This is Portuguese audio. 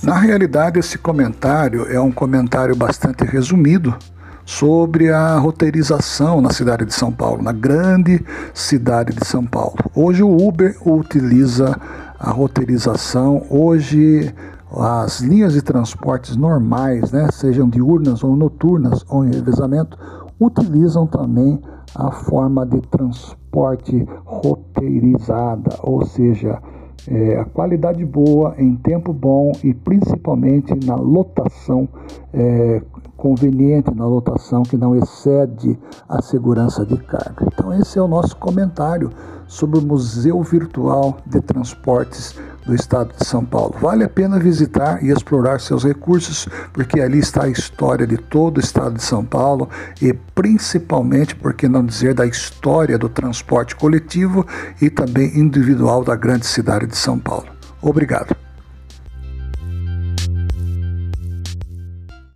Na realidade, esse comentário é um comentário bastante resumido sobre a roteirização na cidade de São Paulo, na grande cidade de São Paulo. Hoje o Uber utiliza a roteirização, hoje as linhas de transportes normais, né, sejam diurnas ou noturnas ou em revezamento, utilizam também a forma de transporte roteirizada, ou seja, é, a qualidade boa em tempo bom e principalmente na lotação é, conveniente, na lotação que não excede a segurança de carga. Então, esse é o nosso comentário sobre o Museu Virtual de Transportes do Estado de São Paulo. Vale a pena visitar e explorar seus recursos, porque ali está a história de todo o Estado de São Paulo e principalmente, por que não dizer, da história do transporte coletivo e também individual da grande cidade de São Paulo. Obrigado.